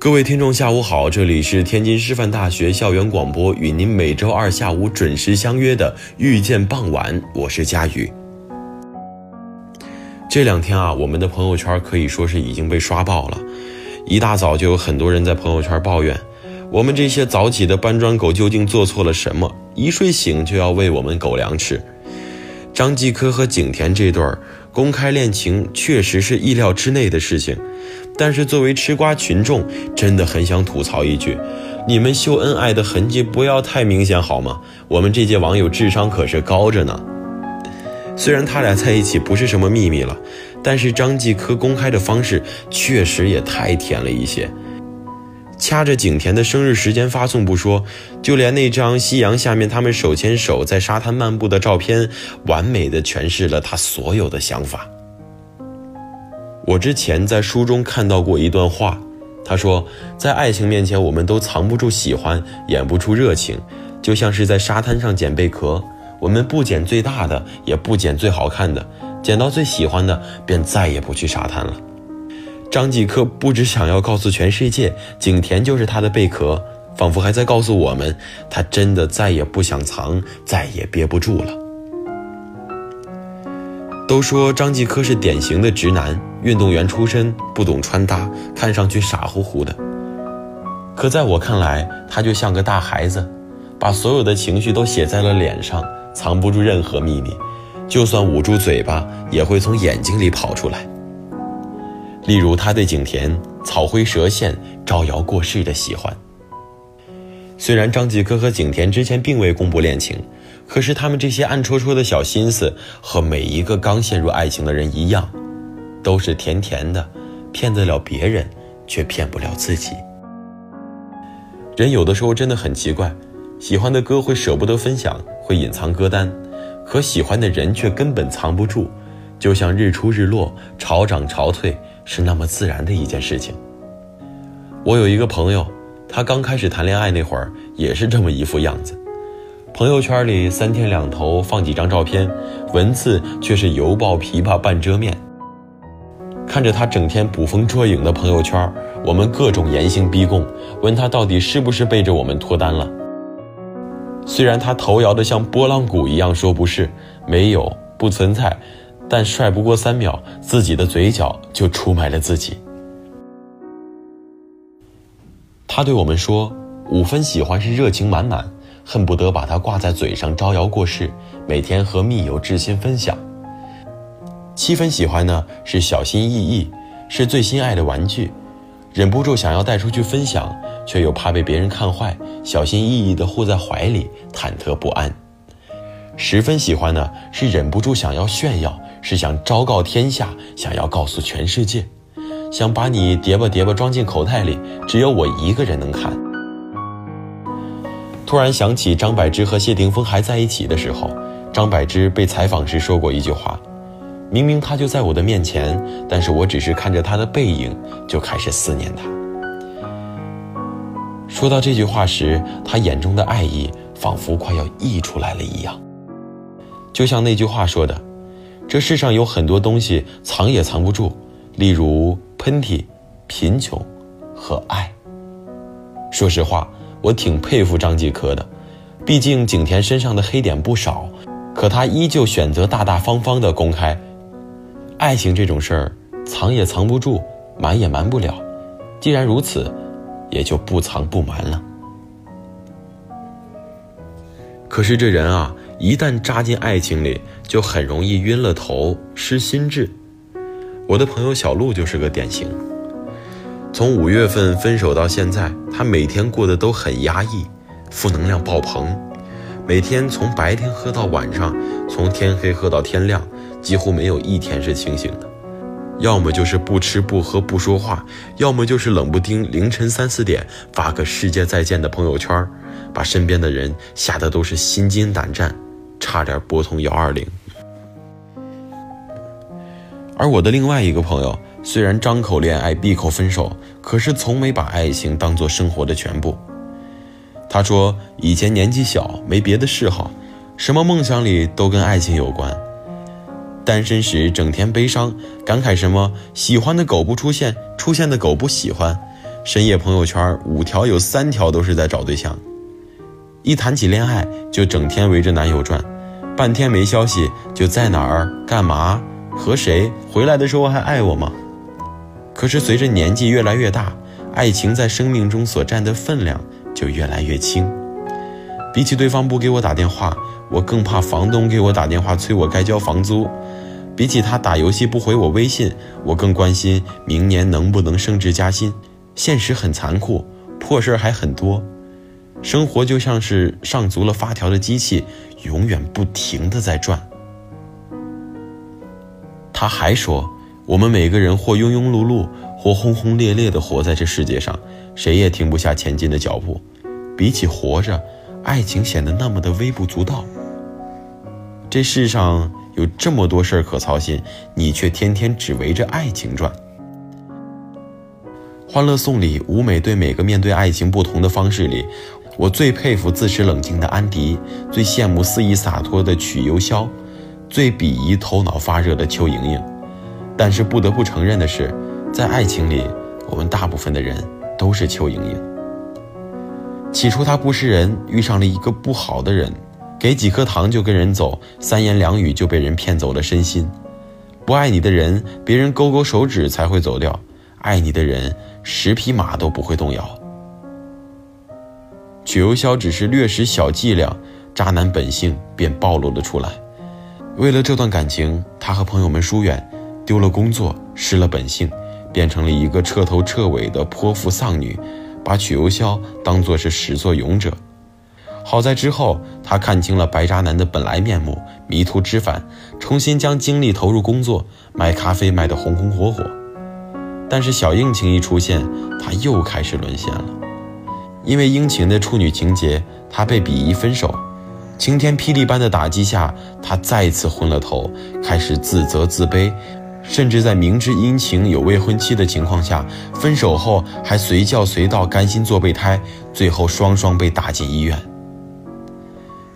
各位听众，下午好，这里是天津师范大学校园广播，与您每周二下午准时相约的《遇见傍晚》，我是佳宇。这两天啊，我们的朋友圈可以说是已经被刷爆了，一大早就有很多人在朋友圈抱怨，我们这些早起的搬砖狗究竟做错了什么？一睡醒就要喂我们狗粮吃。张继科和景甜这对儿公开恋情，确实是意料之内的事情。但是作为吃瓜群众，真的很想吐槽一句：你们秀恩爱的痕迹不要太明显好吗？我们这届网友智商可是高着呢。虽然他俩在一起不是什么秘密了，但是张继科公开的方式确实也太甜了一些。掐着景甜的生日时间发送不说，就连那张夕阳下面他们手牵手在沙滩漫步的照片，完美的诠释了他所有的想法。我之前在书中看到过一段话，他说，在爱情面前，我们都藏不住喜欢，演不出热情，就像是在沙滩上捡贝壳，我们不捡最大的，也不捡最好看的，捡到最喜欢的，便再也不去沙滩了。张继科不只想要告诉全世界，景甜就是他的贝壳，仿佛还在告诉我们，他真的再也不想藏，再也憋不住了。都说张继科是典型的直男，运动员出身，不懂穿搭，看上去傻乎乎的。可在我看来，他就像个大孩子，把所有的情绪都写在了脸上，藏不住任何秘密，就算捂住嘴巴，也会从眼睛里跑出来。例如，他对景甜草灰蛇线、招摇过市的喜欢。虽然张继科和景甜之前并未公布恋情。可是他们这些暗戳戳的小心思，和每一个刚陷入爱情的人一样，都是甜甜的，骗得了别人，却骗不了自己。人有的时候真的很奇怪，喜欢的歌会舍不得分享，会隐藏歌单，可喜欢的人却根本藏不住，就像日出日落、潮涨潮退，是那么自然的一件事情。我有一个朋友，他刚开始谈恋爱那会儿，也是这么一副样子。朋友圈里三天两头放几张照片，文字却是犹抱琵琶半遮面。看着他整天捕风捉影的朋友圈，我们各种严刑逼供，问他到底是不是背着我们脱单了。虽然他头摇得像拨浪鼓一样说不是，没有，不存在，但帅不过三秒，自己的嘴角就出卖了自己。他对我们说，五分喜欢是热情满满。恨不得把它挂在嘴上，招摇过市，每天和密友知心分享。七分喜欢呢，是小心翼翼，是最心爱的玩具，忍不住想要带出去分享，却又怕被别人看坏，小心翼翼地护在怀里，忐忑不安。十分喜欢呢，是忍不住想要炫耀，是想昭告天下，想要告诉全世界，想把你叠吧叠吧装进口袋里，只有我一个人能看。突然想起张柏芝和谢霆锋还在一起的时候，张柏芝被采访时说过一句话：“明明他就在我的面前，但是我只是看着他的背影就开始思念他。”说到这句话时，他眼中的爱意仿佛快要溢出来了一样。就像那句话说的：“这世上有很多东西藏也藏不住，例如喷嚏、贫穷和爱。”说实话。我挺佩服张继科的，毕竟景甜身上的黑点不少，可他依旧选择大大方方的公开。爱情这种事儿，藏也藏不住，瞒也瞒不了。既然如此，也就不藏不瞒了。可是这人啊，一旦扎进爱情里，就很容易晕了头、失心智。我的朋友小鹿就是个典型。从五月份分手到现在，他每天过得都很压抑，负能量爆棚，每天从白天喝到晚上，从天黑喝到天亮，几乎没有一天是清醒的。要么就是不吃不喝不说话，要么就是冷不丁凌晨三四点发个世界再见的朋友圈。把身边的人吓得都是心惊胆战，差点拨通幺二零。而我的另外一个朋友，虽然张口恋爱闭口分手，可是从没把爱情当做生活的全部。他说，以前年纪小，没别的嗜好，什么梦想里都跟爱情有关。单身时整天悲伤，感慨什么喜欢的狗不出现，出现的狗不喜欢。深夜朋友圈五条有三条都是在找对象。一谈起恋爱，就整天围着男友转，半天没消息，就在哪儿干嘛和谁？回来的时候还爱我吗？可是随着年纪越来越大，爱情在生命中所占的分量就越来越轻。比起对方不给我打电话，我更怕房东给我打电话催我该交房租；比起他打游戏不回我微信，我更关心明年能不能升职加薪。现实很残酷，破事儿还很多。生活就像是上足了发条的机器，永远不停的在转。他还说，我们每个人或庸庸碌碌，或轰轰烈烈的活在这世界上，谁也停不下前进的脚步。比起活着，爱情显得那么的微不足道。这世上有这么多事儿可操心，你却天天只围着爱情转。《欢乐颂》里，舞美对每个面对爱情不同的方式里。我最佩服自持冷静的安迪，最羡慕肆意洒脱的曲游潇，最鄙夷头脑发热的邱莹莹。但是不得不承认的是，在爱情里，我们大部分的人都是邱莹莹。起初她不是人，遇上了一个不好的人，给几颗糖就跟人走，三言两语就被人骗走了身心。不爱你的人，别人勾勾手指才会走掉；爱你的人，十匹马都不会动摇。曲游潇只是略施小伎俩，渣男本性便暴露了出来。为了这段感情，他和朋友们疏远，丢了工作，失了本性，变成了一个彻头彻尾的泼妇丧女，把曲游潇当作是始作俑者。好在之后，她看清了白渣男的本来面目，迷途知返，重新将精力投入工作，卖咖啡卖得红红火火。但是小应情一出现，她又开始沦陷了。因为应勤的处女情节，她被鄙夷分手。晴天霹雳般的打击下，她再次昏了头，开始自责自卑，甚至在明知殷勤有未婚妻的情况下，分手后还随叫随到，甘心做备胎，最后双双被打进医院。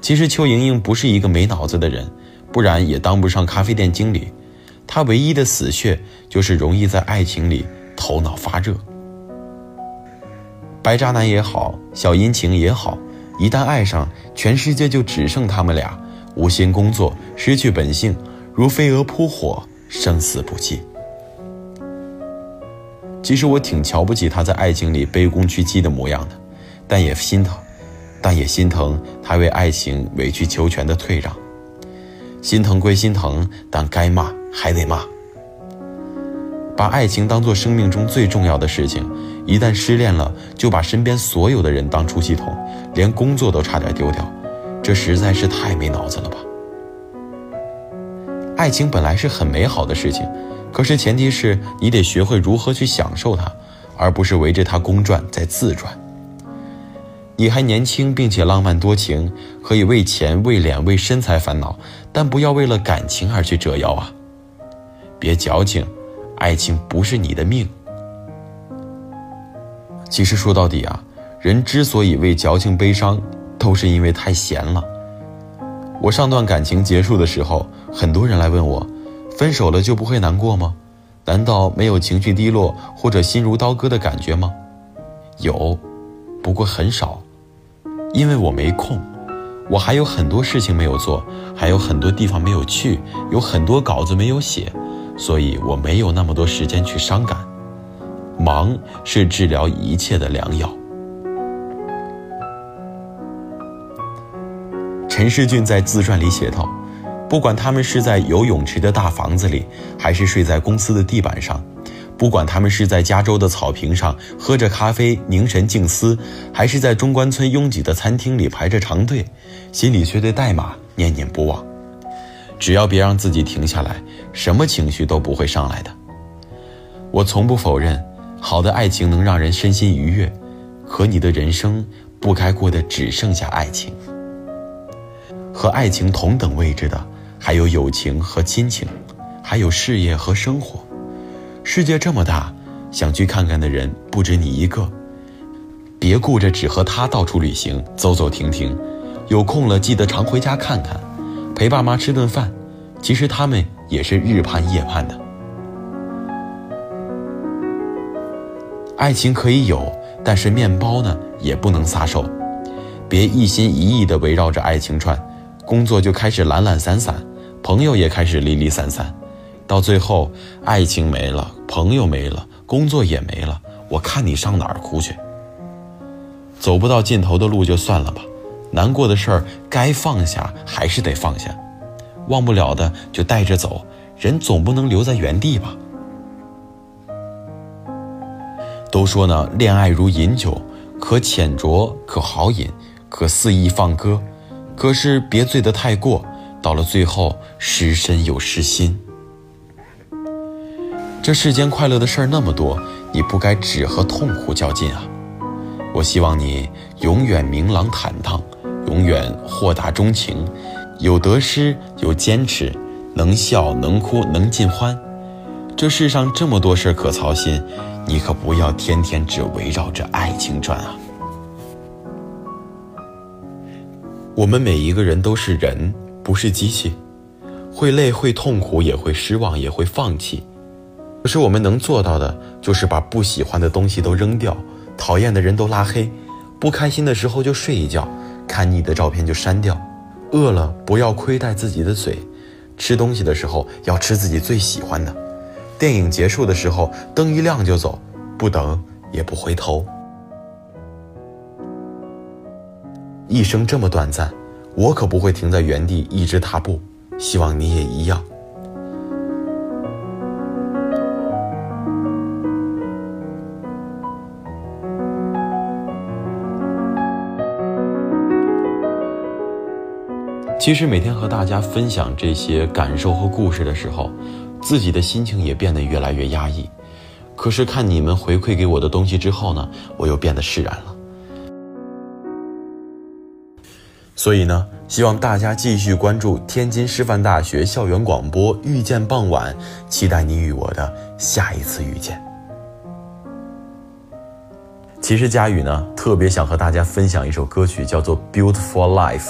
其实邱莹莹不是一个没脑子的人，不然也当不上咖啡店经理。她唯一的死穴就是容易在爱情里头脑发热。白渣男也好，小殷勤也好，一旦爱上，全世界就只剩他们俩，无心工作，失去本性，如飞蛾扑火，生死不弃。其实我挺瞧不起他在爱情里卑躬屈膝的模样的，但也心疼，但也心疼他为爱情委曲求全的退让。心疼归心疼，但该骂还得骂。把爱情当做生命中最重要的事情。一旦失恋了，就把身边所有的人当出气筒，连工作都差点丢掉，这实在是太没脑子了吧！爱情本来是很美好的事情，可是前提是你得学会如何去享受它，而不是围着它公转在自转。你还年轻并且浪漫多情，可以为钱、为脸、为身材烦恼，但不要为了感情而去折腰啊！别矫情，爱情不是你的命。其实说到底啊，人之所以为矫情悲伤，都是因为太闲了。我上段感情结束的时候，很多人来问我，分手了就不会难过吗？难道没有情绪低落或者心如刀割的感觉吗？有，不过很少，因为我没空，我还有很多事情没有做，还有很多地方没有去，有很多稿子没有写，所以我没有那么多时间去伤感。忙是治疗一切的良药。陈世俊在自传里写道：“不管他们是在游泳池的大房子里，还是睡在公司的地板上；不管他们是在加州的草坪上喝着咖啡凝神静思，还是在中关村拥挤的餐厅里排着长队，心里却对代码念念不忘。只要别让自己停下来，什么情绪都不会上来的。我从不否认，好的爱情能让人身心愉悦，可你的人生不该过得只剩下爱情。”和爱情同等位置的，还有友情和亲情，还有事业和生活。世界这么大，想去看看的人不止你一个。别顾着只和他到处旅行，走走停停。有空了记得常回家看看，陪爸妈吃顿饭。其实他们也是日盼夜盼的。爱情可以有，但是面包呢，也不能撒手。别一心一意地围绕着爱情转。工作就开始懒懒散散，朋友也开始离离散散，到最后，爱情没了，朋友没了，工作也没了，我看你上哪儿哭去？走不到尽头的路就算了吧，难过的事儿该放下还是得放下，忘不了的就带着走，人总不能留在原地吧？都说呢，恋爱如饮酒，可浅酌，可好饮，可肆意放歌。可是别醉得太过，到了最后失身又失心。这世间快乐的事儿那么多，你不该只和痛苦较劲啊！我希望你永远明朗坦荡，永远豁达钟情，有得失，有坚持，能笑能哭能尽欢。这世上这么多事儿可操心，你可不要天天只围绕着爱情转啊！我们每一个人都是人，不是机器，会累，会痛苦，也会失望，也会放弃。可是我们能做到的，就是把不喜欢的东西都扔掉，讨厌的人都拉黑，不开心的时候就睡一觉，看腻的照片就删掉，饿了不要亏待自己的嘴，吃东西的时候要吃自己最喜欢的，电影结束的时候灯一亮就走，不等也不回头。一生这么短暂，我可不会停在原地一直踏步。希望你也一样。其实每天和大家分享这些感受和故事的时候，自己的心情也变得越来越压抑。可是看你们回馈给我的东西之后呢，我又变得释然了。所以呢，希望大家继续关注天津师范大学校园广播，遇见傍晚，期待你与我的下一次遇见。其实佳宇呢，特别想和大家分享一首歌曲，叫做《Beautiful Life》，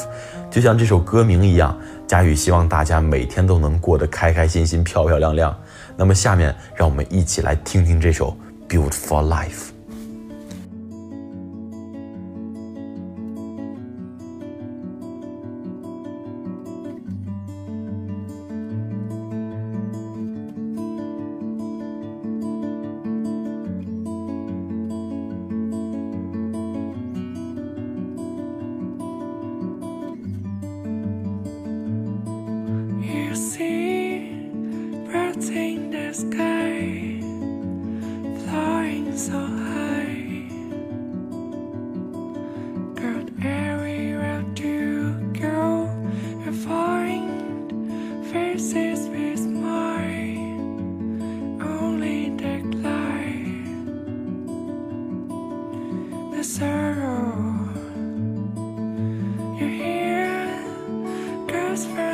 就像这首歌名一样，佳宇希望大家每天都能过得开开心心、漂漂亮亮。那么下面，让我们一起来听听这首《Beautiful Life》。sky, flying so high. Got everywhere to go and find faces with my Only decline. The sorrow you hear girls. from.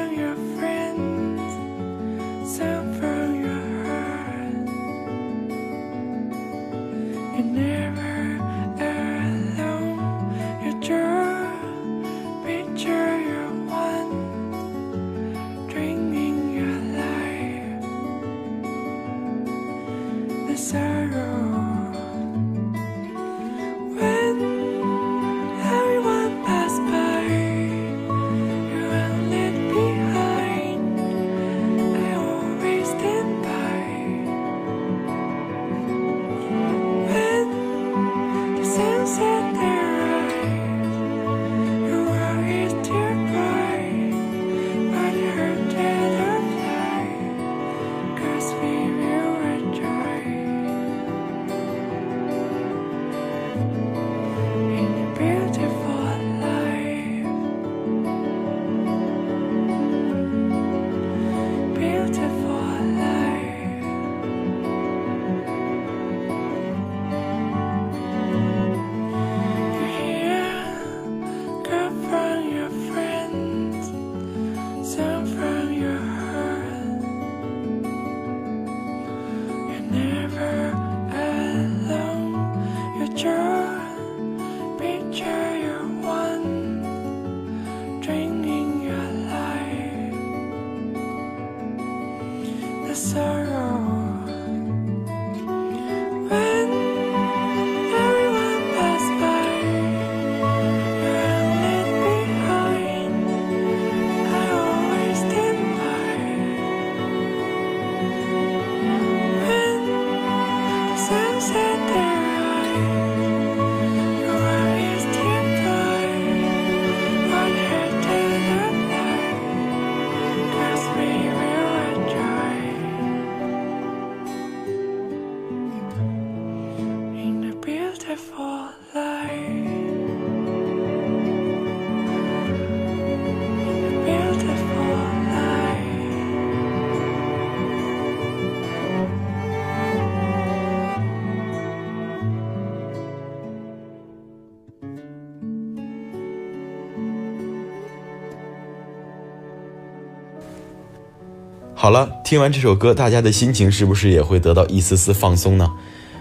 好了，听完这首歌，大家的心情是不是也会得到一丝丝放松呢？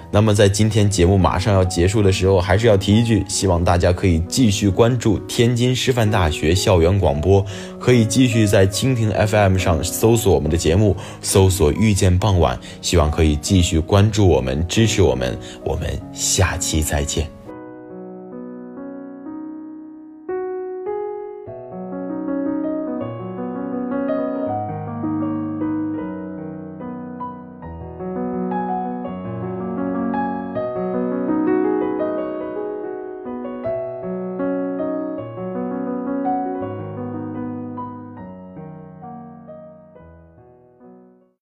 那么在今天节目马上要结束的时候，还是要提一句，希望大家可以继续关注天津师范大学校园广播，可以继续在蜻蜓 FM 上搜索我们的节目，搜索遇见傍晚，希望可以继续关注我们，支持我们，我们下期再见。